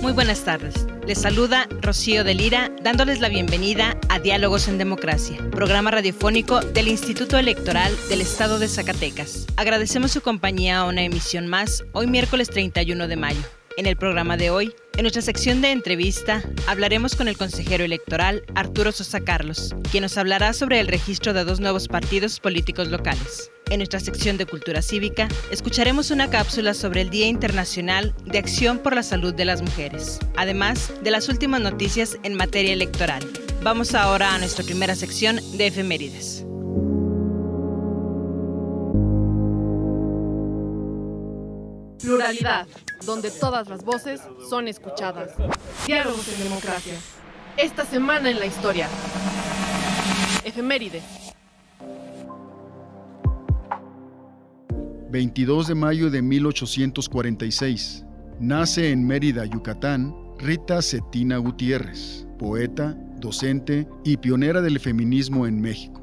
Muy buenas tardes. Les saluda Rocío de Lira, dándoles la bienvenida a Diálogos en Democracia, programa radiofónico del Instituto Electoral del Estado de Zacatecas. Agradecemos su compañía a una emisión más, hoy miércoles 31 de mayo. En el programa de hoy, en nuestra sección de entrevista, hablaremos con el consejero electoral Arturo Sosa Carlos, quien nos hablará sobre el registro de dos nuevos partidos políticos locales. En nuestra sección de Cultura Cívica, escucharemos una cápsula sobre el Día Internacional de Acción por la Salud de las Mujeres, además de las últimas noticias en materia electoral. Vamos ahora a nuestra primera sección de efemérides. Pluralidad, donde todas las voces son escuchadas. Diálogos en democracia. Esta semana en la historia. Efemérides. 22 de mayo de 1846. Nace en Mérida, Yucatán, Rita Cetina Gutiérrez, poeta, docente y pionera del feminismo en México.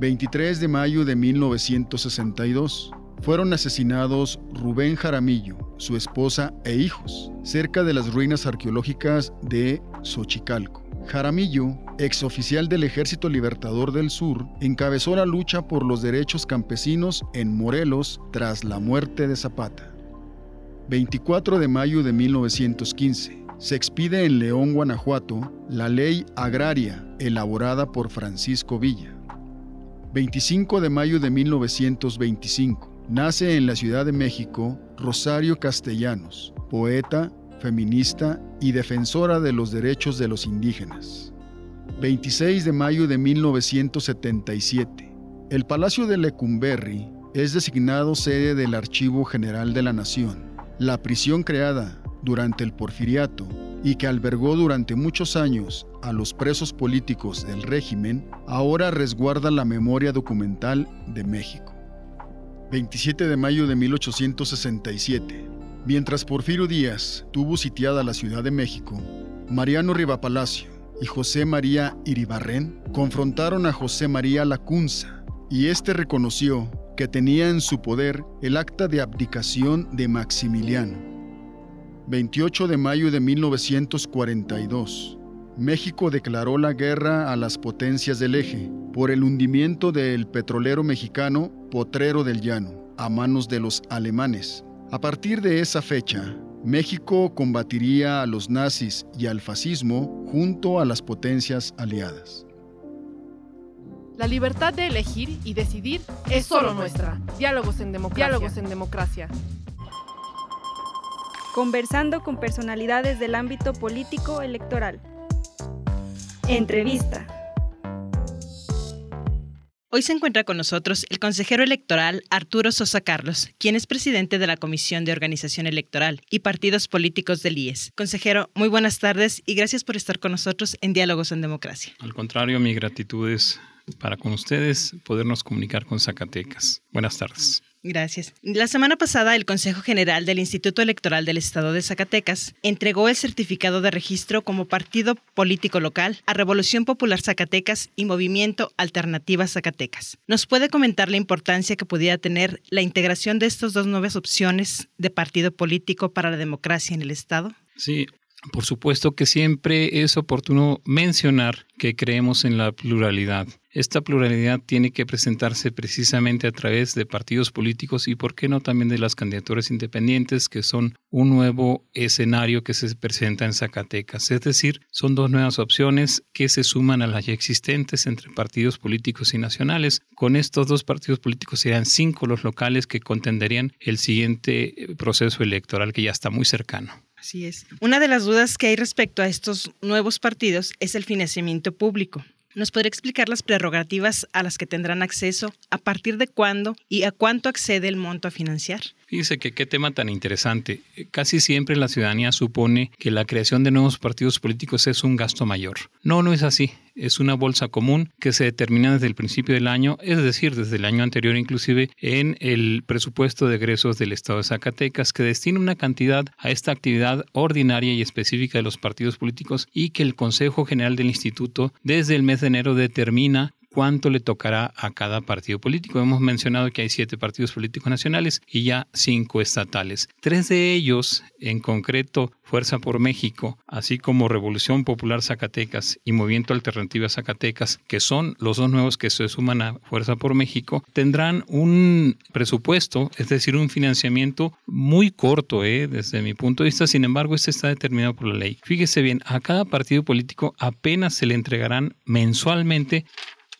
23 de mayo de 1962 fueron asesinados Rubén Jaramillo, su esposa e hijos, cerca de las ruinas arqueológicas de Xochicalco. Jaramillo, exoficial del Ejército Libertador del Sur, encabezó la lucha por los derechos campesinos en Morelos tras la muerte de Zapata. 24 de mayo de 1915. Se expide en León, Guanajuato, la ley agraria elaborada por Francisco Villa. 25 de mayo de 1925 Nace en la Ciudad de México Rosario Castellanos, poeta, feminista y defensora de los derechos de los indígenas. 26 de mayo de 1977. El Palacio de Lecumberri es designado sede del Archivo General de la Nación, la prisión creada durante el porfiriato y que albergó durante muchos años a los presos políticos del régimen, ahora resguarda la memoria documental de México. 27 de mayo de 1867. Mientras Porfirio Díaz tuvo sitiada la Ciudad de México, Mariano Rivapalacio y José María Iribarren confrontaron a José María Lacunza, y éste reconoció que tenía en su poder el acta de abdicación de Maximiliano. 28 de mayo de 1942. México declaró la guerra a las potencias del eje por el hundimiento del petrolero mexicano Potrero del Llano a manos de los alemanes. A partir de esa fecha, México combatiría a los nazis y al fascismo junto a las potencias aliadas. La libertad de elegir y decidir es solo nuestra. Diálogos en democracia. Diálogos en democracia. Conversando con personalidades del ámbito político electoral. Entrevista. Hoy se encuentra con nosotros el consejero electoral Arturo Sosa Carlos, quien es presidente de la Comisión de Organización Electoral y Partidos Políticos del IES. Consejero, muy buenas tardes y gracias por estar con nosotros en Diálogos en Democracia. Al contrario, mi gratitud es para con ustedes podernos comunicar con Zacatecas. Buenas tardes. Gracias. La semana pasada, el Consejo General del Instituto Electoral del Estado de Zacatecas entregó el certificado de registro como partido político local a Revolución Popular Zacatecas y Movimiento Alternativa Zacatecas. ¿Nos puede comentar la importancia que pudiera tener la integración de estas dos nuevas opciones de partido político para la democracia en el Estado? Sí, Por supuesto que siempre es oportuno mencionar que creemos en la pluralidad. Esta pluralidad tiene que presentarse precisamente a través de partidos políticos y, por qué no, también de las candidaturas independientes, que son un nuevo escenario que se presenta en Zacatecas. Es decir, son dos nuevas opciones que se suman a las ya existentes entre partidos políticos y nacionales. Con estos dos partidos políticos serían cinco los locales que contenderían el siguiente proceso electoral que ya está muy cercano. Una de las dudas que hay respecto a estos nuevos partidos es el financiamiento público. ¿Nos podría explicar las prerrogativas a las que tendrán acceso, a partir de cuándo y a cuánto accede el monto a financiar? Fíjese que qué tema tan interesante. Casi siempre la ciudadanía supone que la creación de nuevos partidos políticos es un gasto mayor. No, no es así. Es una bolsa común que se determina desde el principio del año, es decir, desde el año anterior inclusive, en el presupuesto de egresos del Estado de Zacatecas, que destina una cantidad a esta actividad ordinaria y específica de los partidos políticos y que el Consejo General del Instituto desde el mes de enero determina cuánto le tocará a cada partido político. Hemos mencionado que hay siete partidos políticos nacionales y ya cinco estatales. Tres de ellos, en concreto Fuerza por México, así como Revolución Popular Zacatecas y Movimiento Alternativa Zacatecas, que son los dos nuevos que se suman a Fuerza por México, tendrán un presupuesto, es decir, un financiamiento muy corto ¿eh? desde mi punto de vista. Sin embargo, este está determinado por la ley. Fíjese bien, a cada partido político apenas se le entregarán mensualmente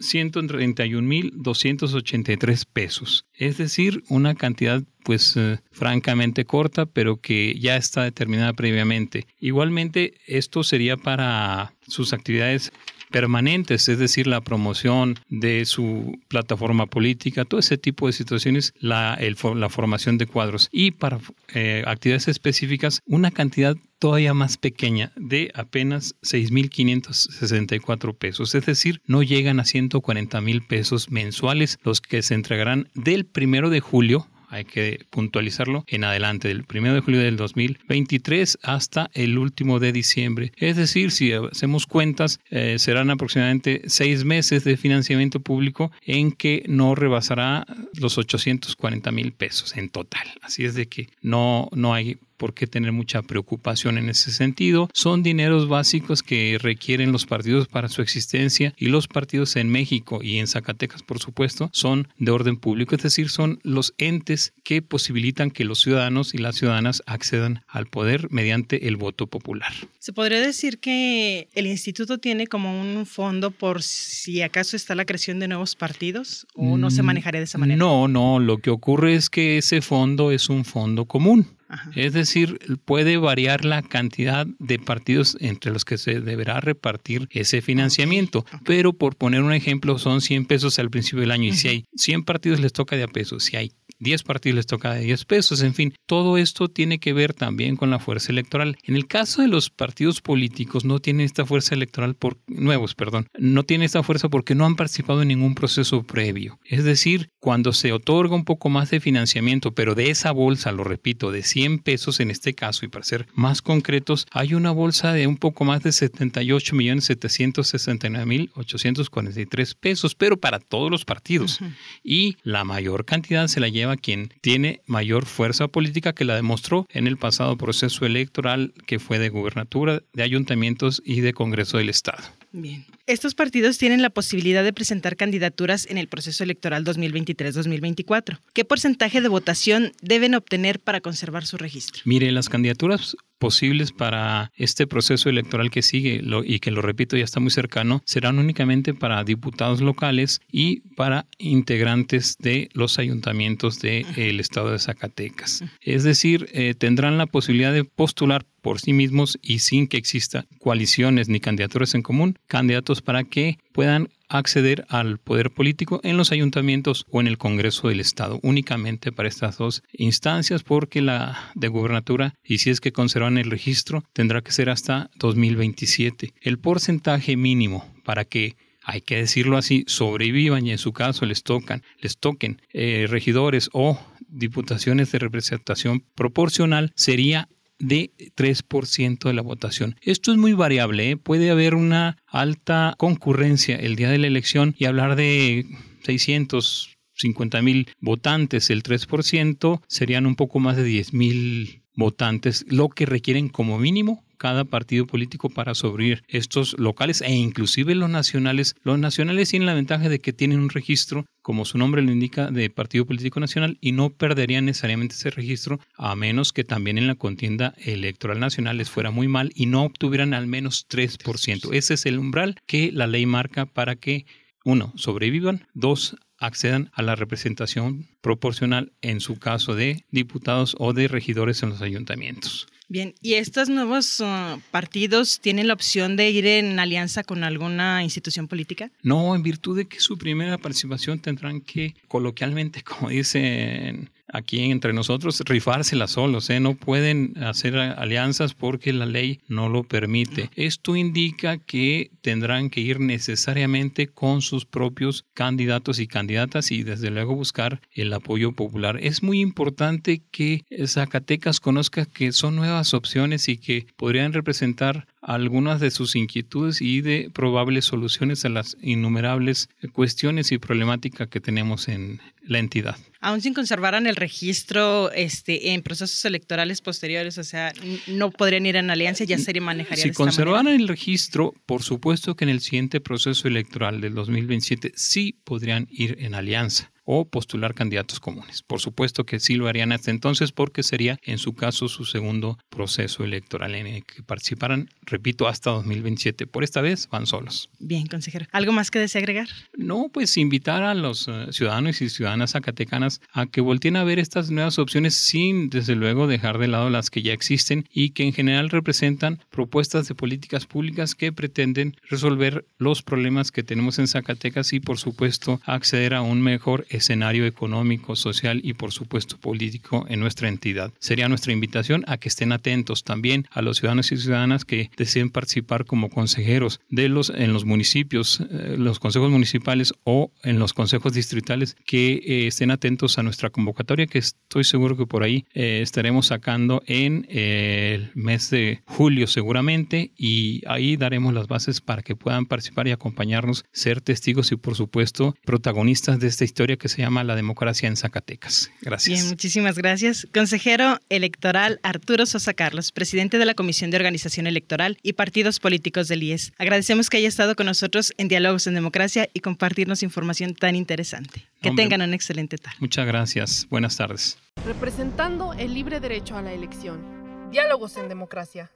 131.283 pesos. Es decir, una cantidad pues eh, francamente corta, pero que ya está determinada previamente. Igualmente, esto sería para sus actividades permanentes, es decir, la promoción de su plataforma política, todo ese tipo de situaciones, la, la formación de cuadros y para eh, actividades específicas, una cantidad todavía más pequeña de apenas 6.564 pesos, es decir, no llegan a 140 mil pesos mensuales los que se entregarán del primero de julio hay que puntualizarlo, en adelante, del 1 de julio del 2023 hasta el último de diciembre. Es decir, si hacemos cuentas, eh, serán aproximadamente seis meses de financiamiento público en que no rebasará los 840 mil pesos en total. Así es de que no, no hay por qué tener mucha preocupación en ese sentido. Son dineros básicos que requieren los partidos para su existencia y los partidos en México y en Zacatecas, por supuesto, son de orden público, es decir, son los entes que posibilitan que los ciudadanos y las ciudadanas accedan al poder mediante el voto popular. ¿Se podría decir que el instituto tiene como un fondo por si acaso está la creación de nuevos partidos o no se mm, manejaría de esa manera? No, no, lo que ocurre es que ese fondo es un fondo común. Es decir, puede variar la cantidad de partidos entre los que se deberá repartir ese financiamiento. Pero por poner un ejemplo, son 100 pesos al principio del año. Y si hay 100 partidos, les toca de a pesos. Si hay 10 partidos les toca de 10 pesos, en fin, todo esto tiene que ver también con la fuerza electoral. En el caso de los partidos políticos no tienen esta fuerza electoral por nuevos, perdón, no tienen esta fuerza porque no han participado en ningún proceso previo. Es decir, cuando se otorga un poco más de financiamiento, pero de esa bolsa, lo repito, de 100 pesos en este caso y para ser más concretos, hay una bolsa de un poco más de 78 millones 769 mil 843 pesos, pero para todos los partidos. Y la mayor cantidad se la lleva a quien tiene mayor fuerza política que la demostró en el pasado proceso electoral que fue de gubernatura, de ayuntamientos y de Congreso del Estado. Bien. Estos partidos tienen la posibilidad de presentar candidaturas en el proceso electoral 2023-2024. ¿Qué porcentaje de votación deben obtener para conservar su registro? Mire, las candidaturas posibles para este proceso electoral que sigue y que lo repito ya está muy cercano serán únicamente para diputados locales y para integrantes de los ayuntamientos del estado de Zacatecas. Es decir, eh, tendrán la posibilidad de postular por sí mismos y sin que exista coaliciones ni candidaturas en común, candidatos para que puedan acceder al poder político en los ayuntamientos o en el Congreso del Estado, únicamente para estas dos instancias, porque la de gubernatura, y si es que conservan el registro, tendrá que ser hasta 2027. El porcentaje mínimo para que hay que decirlo así, sobrevivan y en su caso les tocan, les toquen eh, regidores o diputaciones de representación proporcional sería de 3% de la votación. Esto es muy variable, ¿eh? puede haber una alta concurrencia el día de la elección y hablar de 650 mil votantes, el 3% serían un poco más de 10 mil votantes, lo que requieren como mínimo cada partido político para sobrevivir estos locales e inclusive los nacionales. Los nacionales tienen la ventaja de que tienen un registro, como su nombre lo indica, de partido político nacional y no perderían necesariamente ese registro a menos que también en la contienda electoral nacional les fuera muy mal y no obtuvieran al menos 3%. Ese es el umbral que la ley marca para que uno, sobrevivan, dos, accedan a la representación proporcional en su caso de diputados o de regidores en los ayuntamientos. Bien, ¿y estos nuevos uh, partidos tienen la opción de ir en alianza con alguna institución política? No, en virtud de que su primera participación tendrán que, coloquialmente, como dicen aquí entre nosotros rifársela solos, ¿eh? no pueden hacer alianzas porque la ley no lo permite. Esto indica que tendrán que ir necesariamente con sus propios candidatos y candidatas y desde luego buscar el apoyo popular. Es muy importante que Zacatecas conozca que son nuevas opciones y que podrían representar algunas de sus inquietudes y de probables soluciones a las innumerables cuestiones y problemáticas que tenemos en la entidad. Aún sin conservaran el registro este, en procesos electorales posteriores, o sea, no podrían ir en alianza, ya sería manejaría Si conservaran el registro, por supuesto que en el siguiente proceso electoral del 2027 sí podrían ir en alianza o postular candidatos comunes. Por supuesto que sí lo harían hasta entonces porque sería en su caso su segundo proceso electoral en el que participaran, repito, hasta 2027. Por esta vez van solos. Bien, consejero. ¿Algo más que desea agregar? No, pues invitar a los eh, ciudadanos y ciudadanas zacatecanas a que volteen a ver estas nuevas opciones sin, desde luego, dejar de lado las que ya existen y que en general representan propuestas de políticas públicas que pretenden resolver los problemas que tenemos en Zacatecas y, por supuesto, acceder a un mejor escenario económico, social y por supuesto político en nuestra entidad. Sería nuestra invitación a que estén atentos también a los ciudadanos y ciudadanas que deseen participar como consejeros de los en los municipios, eh, los consejos municipales o en los consejos distritales que eh, estén atentos a nuestra convocatoria que estoy seguro que por ahí eh, estaremos sacando en el mes de julio seguramente y ahí daremos las bases para que puedan participar y acompañarnos, ser testigos y por supuesto protagonistas de esta historia que se llama La Democracia en Zacatecas. Gracias. Bien, muchísimas gracias. Consejero electoral Arturo Sosa Carlos, presidente de la Comisión de Organización Electoral y Partidos Políticos del IES. Agradecemos que haya estado con nosotros en Diálogos en Democracia y compartirnos información tan interesante. Que tengan un excelente tarde. Muchas gracias. Buenas tardes. Representando el libre derecho a la elección. Diálogos en Democracia.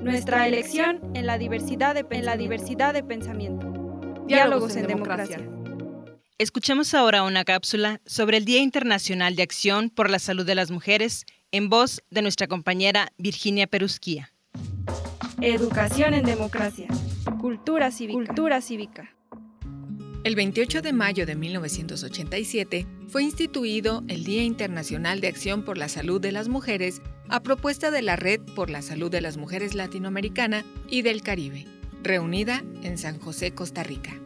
Nuestra elección en la diversidad de, en la diversidad de pensamiento. Diálogos, en, democracia. Escuchamos ahora una cápsula sobre el Día Internacional de Acción por la Salud de las Mujeres en voz de nuestra compañera Virginia Perusquía. Educación en democracia. Cultura cívica. Cultura cívica. El 28 de mayo de 1987 fue instituido el Día Internacional de Acción por la Salud de las Mujeres a propuesta de la Red por la Salud de las Mujeres Latinoamericana y del Caribe, reunida en San José, Costa Rica.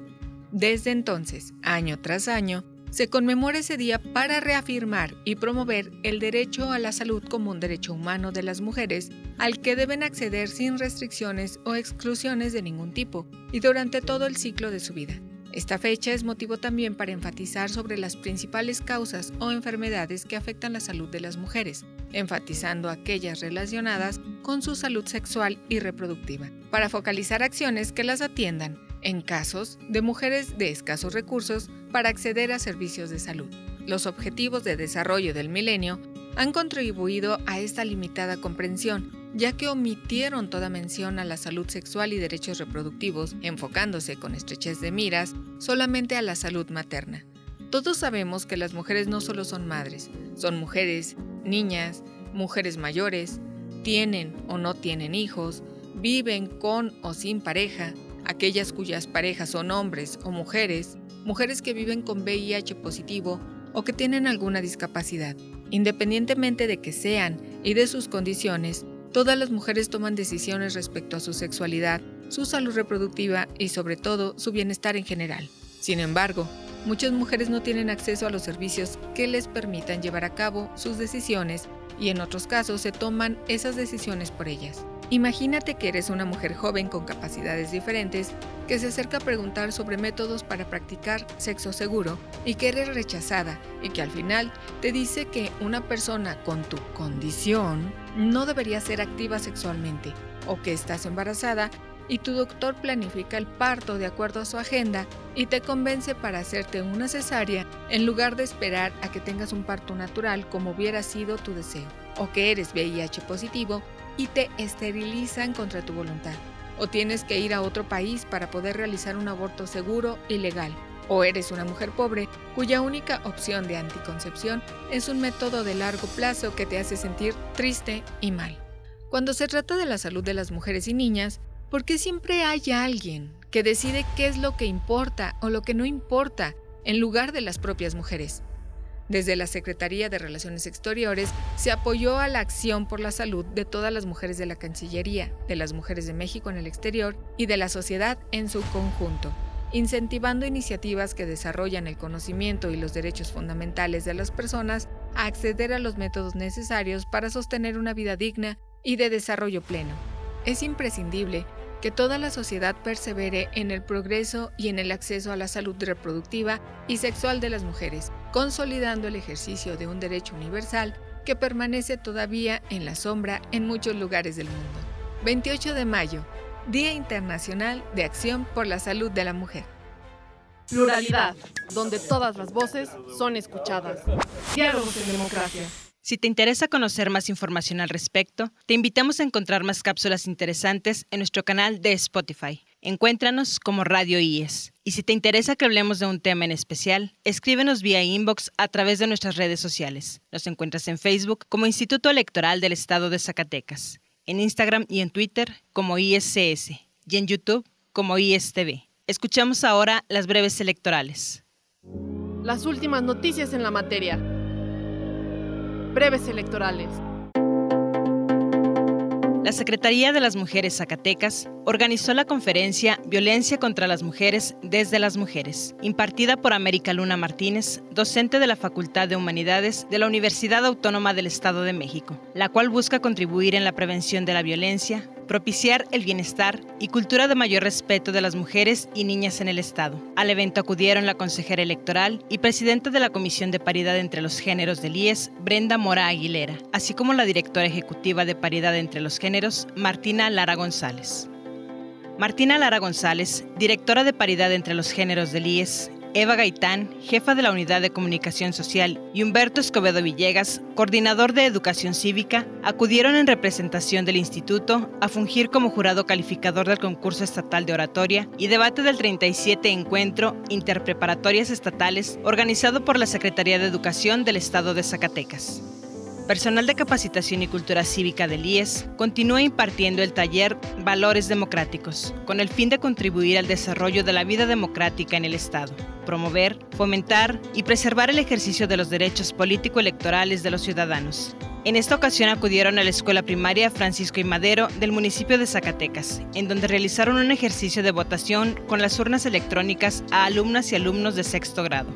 Desde entonces, año tras año, se conmemora ese día para reafirmar y promover el derecho a la salud como un derecho humano de las mujeres al que deben acceder sin restricciones o exclusiones de ningún tipo y durante todo el ciclo de su vida. Esta fecha es motivo también para enfatizar sobre las principales causas o enfermedades que afectan la salud de las mujeres, enfatizando aquellas relacionadas con su salud sexual y reproductiva, para focalizar acciones que las atiendan en casos de mujeres de escasos recursos para acceder a servicios de salud. Los objetivos de desarrollo del milenio han contribuido a esta limitada comprensión, ya que omitieron toda mención a la salud sexual y derechos reproductivos, enfocándose con estrechez de miras solamente a la salud materna. Todos sabemos que las mujeres no solo son madres, son mujeres, niñas, mujeres mayores, tienen o no tienen hijos, viven con o sin pareja, aquellas cuyas parejas son hombres o mujeres, mujeres que viven con VIH positivo o que tienen alguna discapacidad. Independientemente de que sean y de sus condiciones, todas las mujeres toman decisiones respecto a su sexualidad, su salud reproductiva y sobre todo su bienestar en general. Sin embargo, muchas mujeres no tienen acceso a los servicios que les permitan llevar a cabo sus decisiones y en otros casos se toman esas decisiones por ellas. Imagínate que eres una mujer joven con capacidades diferentes que se acerca a preguntar sobre métodos para practicar sexo seguro y que eres rechazada y que al final te dice que una persona con tu condición no debería ser activa sexualmente o que estás embarazada y tu doctor planifica el parto de acuerdo a su agenda y te convence para hacerte una cesárea en lugar de esperar a que tengas un parto natural como hubiera sido tu deseo, o que eres VIH positivo y te esterilizan contra tu voluntad. O tienes que ir a otro país para poder realizar un aborto seguro y legal. O eres una mujer pobre cuya única opción de anticoncepción es un método de largo plazo que te hace sentir triste y mal. Cuando se trata de la salud de las mujeres y niñas, ¿por qué siempre hay alguien que decide qué es lo que importa o lo que no importa en lugar de las propias mujeres? Desde la Secretaría de Relaciones Exteriores se apoyó a la acción por la salud de todas las mujeres de la Cancillería, de las mujeres de México en el exterior y de la sociedad en su conjunto, incentivando iniciativas que desarrollan el conocimiento y los derechos fundamentales de las personas a acceder a los métodos necesarios para sostener una vida digna y de desarrollo pleno. Es imprescindible que toda la sociedad persevere en el progreso y en el acceso a la salud reproductiva y sexual de las mujeres, consolidando el ejercicio de un derecho universal que permanece todavía en la sombra en muchos lugares del mundo. 28 de mayo, Día Internacional de Acción por la Salud de la Mujer. Pluralidad, donde todas las voces son escuchadas. Diálogos en democracia. Si te interesa conocer más información al respecto, te invitamos a encontrar más cápsulas interesantes en nuestro canal de Spotify. Encuéntranos como Radio IES. Y si te interesa que hablemos de un tema en especial, escríbenos vía inbox a través de nuestras redes sociales. Nos encuentras en Facebook como Instituto Electoral del Estado de Zacatecas, en Instagram y en Twitter como ISCS y en YouTube como ISTV. Escuchamos ahora las breves electorales. Las últimas noticias en la materia breves electorales. La Secretaría de las Mujeres Zacatecas organizó la conferencia Violencia contra las Mujeres desde las Mujeres, impartida por América Luna Martínez, docente de la Facultad de Humanidades de la Universidad Autónoma del Estado de México, la cual busca contribuir en la prevención de la violencia, propiciar el bienestar y cultura de mayor respeto de las mujeres y niñas en el Estado. Al evento acudieron la consejera electoral y presidenta de la Comisión de Paridad entre los Géneros del IES, Brenda Mora Aguilera, así como la directora ejecutiva de Paridad entre los Géneros, Martina Lara González. Martina Lara González, directora de Paridad entre los Géneros del IES, Eva Gaitán, jefa de la Unidad de Comunicación Social, y Humberto Escobedo Villegas, coordinador de Educación Cívica, acudieron en representación del instituto a fungir como jurado calificador del concurso estatal de oratoria y debate del 37 encuentro Interpreparatorias Estatales organizado por la Secretaría de Educación del Estado de Zacatecas. Personal de Capacitación y Cultura Cívica del IES continúa impartiendo el taller Valores Democráticos, con el fin de contribuir al desarrollo de la vida democrática en el Estado, promover, fomentar y preservar el ejercicio de los derechos político-electorales de los ciudadanos. En esta ocasión acudieron a la escuela primaria Francisco y Madero del municipio de Zacatecas, en donde realizaron un ejercicio de votación con las urnas electrónicas a alumnas y alumnos de sexto grado.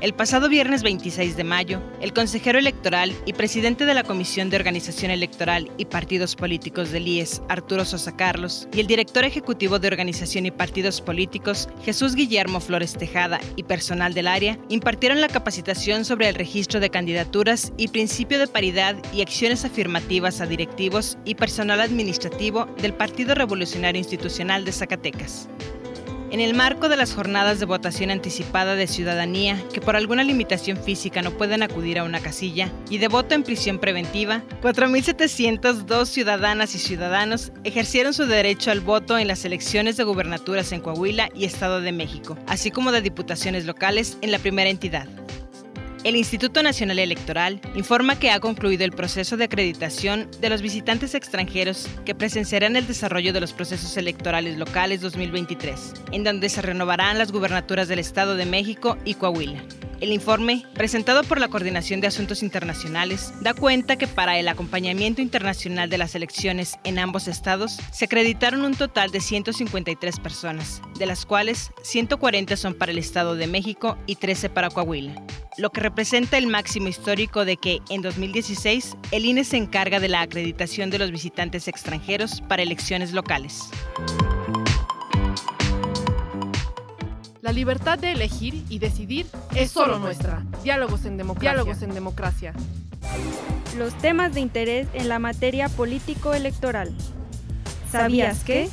El pasado viernes 26 de mayo, el consejero electoral y presidente de la Comisión de Organización Electoral y Partidos Políticos del IES, Arturo Sosa Carlos, y el director ejecutivo de Organización y Partidos Políticos, Jesús Guillermo Flores Tejada, y personal del área, impartieron la capacitación sobre el registro de candidaturas y principio de paridad y acciones afirmativas a directivos y personal administrativo del Partido Revolucionario Institucional de Zacatecas. En el marco de las jornadas de votación anticipada de ciudadanía que por alguna limitación física no pueden acudir a una casilla y de voto en prisión preventiva, 4.702 ciudadanas y ciudadanos ejercieron su derecho al voto en las elecciones de gubernaturas en Coahuila y Estado de México, así como de diputaciones locales en la primera entidad. El Instituto Nacional Electoral informa que ha concluido el proceso de acreditación de los visitantes extranjeros que presenciarán el desarrollo de los procesos electorales locales 2023, en donde se renovarán las gubernaturas del Estado de México y Coahuila. El informe, presentado por la Coordinación de Asuntos Internacionales, da cuenta que para el acompañamiento internacional de las elecciones en ambos estados se acreditaron un total de 153 personas, de las cuales 140 son para el Estado de México y 13 para Coahuila, lo que representa el máximo histórico de que en 2016 el INE se encarga de la acreditación de los visitantes extranjeros para elecciones locales. La libertad de elegir y decidir es solo nuestra. Diálogos en democracia. Diálogos en democracia. Los temas de interés en la materia político-electoral. ¿Sabías que?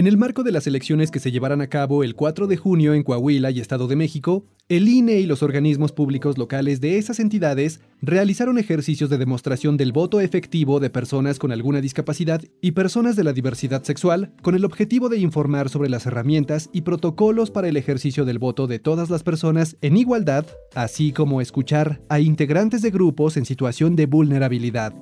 En el marco de las elecciones que se llevarán a cabo el 4 de junio en Coahuila y Estado de México, el INE y los organismos públicos locales de esas entidades realizaron ejercicios de demostración del voto efectivo de personas con alguna discapacidad y personas de la diversidad sexual con el objetivo de informar sobre las herramientas y protocolos para el ejercicio del voto de todas las personas en igualdad, así como escuchar a integrantes de grupos en situación de vulnerabilidad.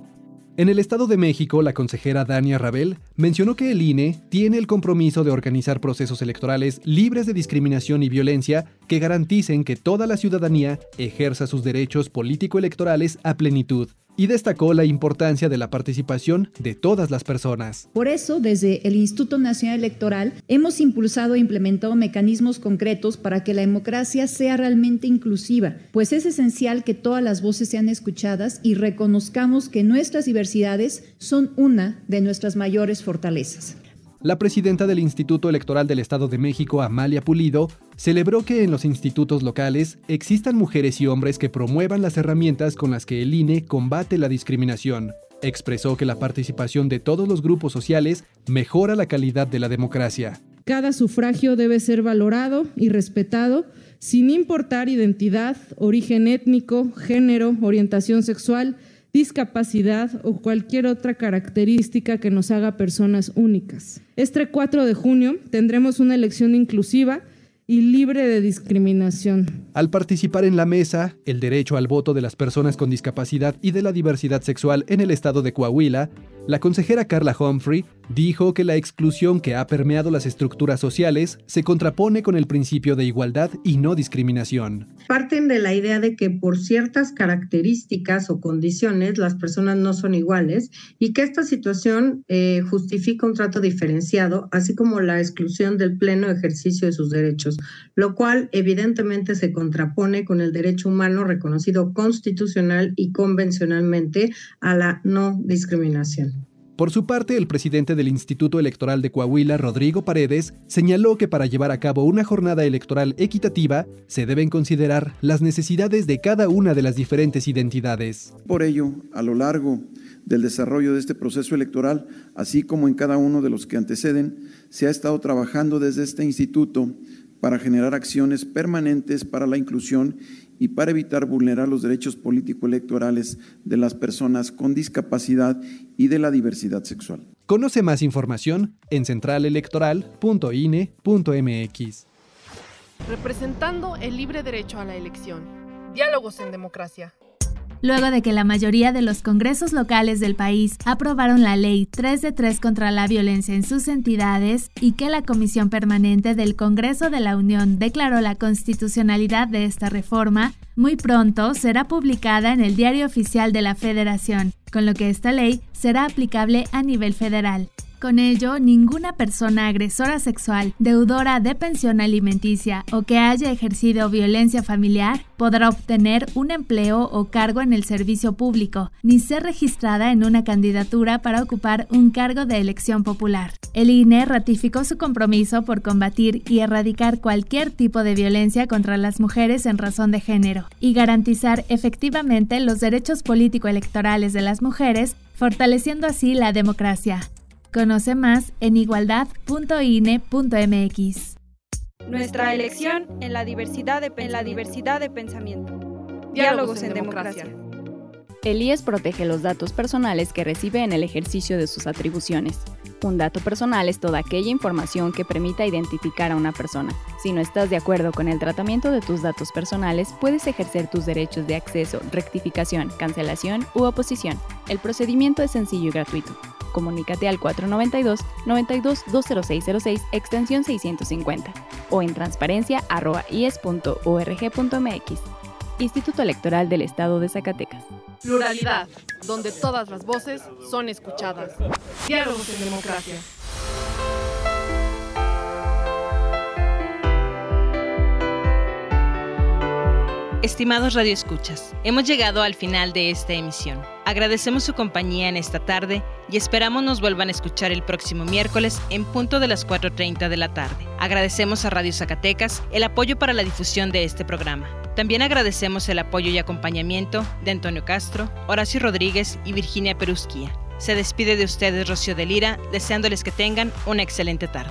En el Estado de México, la consejera Dania Rabel mencionó que el INE tiene el compromiso de organizar procesos electorales libres de discriminación y violencia que garanticen que toda la ciudadanía ejerza sus derechos político-electorales a plenitud y destacó la importancia de la participación de todas las personas. Por eso, desde el Instituto Nacional Electoral hemos impulsado e implementado mecanismos concretos para que la democracia sea realmente inclusiva, pues es esencial que todas las voces sean escuchadas y reconozcamos que nuestras diversidades son una de nuestras mayores fortalezas. La presidenta del Instituto Electoral del Estado de México, Amalia Pulido, celebró que en los institutos locales existan mujeres y hombres que promuevan las herramientas con las que el INE combate la discriminación. Expresó que la participación de todos los grupos sociales mejora la calidad de la democracia. Cada sufragio debe ser valorado y respetado sin importar identidad, origen étnico, género, orientación sexual, discapacidad o cualquier otra característica que nos haga personas únicas. Este 4 de junio tendremos una elección inclusiva y libre de discriminación. Al participar en la mesa, el derecho al voto de las personas con discapacidad y de la diversidad sexual en el estado de Coahuila, la consejera Carla Humphrey dijo que la exclusión que ha permeado las estructuras sociales se contrapone con el principio de igualdad y no discriminación. Parten de la idea de que por ciertas características o condiciones las personas no son iguales y que esta situación eh, justifica un trato diferenciado, así como la exclusión del pleno ejercicio de sus derechos, lo cual evidentemente se contrapone con el derecho humano reconocido constitucional y convencionalmente a la no discriminación. Por su parte, el presidente del Instituto Electoral de Coahuila, Rodrigo Paredes, señaló que para llevar a cabo una jornada electoral equitativa, se deben considerar las necesidades de cada una de las diferentes identidades. Por ello, a lo largo del desarrollo de este proceso electoral, así como en cada uno de los que anteceden, se ha estado trabajando desde este instituto para generar acciones permanentes para la inclusión y para evitar vulnerar los derechos político-electorales de las personas con discapacidad y de la diversidad sexual. Conoce más información en centralelectoral.ine.mx. Representando el libre derecho a la elección. Diálogos en democracia luego de que la mayoría de los congresos locales del país aprobaron la ley 3 de 3 contra la violencia en sus entidades y que la Comisión Permanente del Congreso de la Unión declaró la constitucionalidad de esta reforma, muy pronto será publicada en el Diario Oficial de la Federación, con lo que esta ley será aplicable a nivel federal. Con ello, ninguna persona agresora sexual, deudora de pensión alimenticia o que haya ejercido violencia familiar podrá obtener un empleo o cargo en el servicio público, ni ser registrada en una candidatura para ocupar un cargo de elección popular. El INE ratificó su compromiso por combatir y erradicar cualquier tipo de violencia contra las mujeres en razón de género y garantizar efectivamente los derechos político-electorales de las mujeres, fortaleciendo así la democracia. Conoce más en igualdad.ine.mx. Nuestra elección en la diversidad de, en la diversidad de pensamiento. Diálogos en democracia. El IES protege los datos personales que recibe en el ejercicio de sus atribuciones. Un dato personal es toda aquella información que permita identificar a una persona. Si no estás de acuerdo con el tratamiento de tus datos personales, puedes ejercer tus derechos de acceso, rectificación, cancelación u oposición. El procedimiento es sencillo y gratuito. Comunícate al 492-92-20606 extensión 650 o en transparencia.ies.org.mx. Instituto Electoral del Estado de Zacatecas. Pluralidad, donde todas las voces son escuchadas. Diálogos en democracia. Estimados radioescuchas, hemos llegado al final de esta emisión. Agradecemos su compañía en esta tarde y esperamos nos vuelvan a escuchar el próximo miércoles en punto de las 4.30 de la tarde. Agradecemos a Radio Zacatecas el apoyo para la difusión de este programa. También agradecemos el apoyo y acompañamiento de Antonio Castro, Horacio Rodríguez y Virginia Perusquía. Se despide de ustedes Rocío de Lira, deseándoles que tengan una excelente tarde.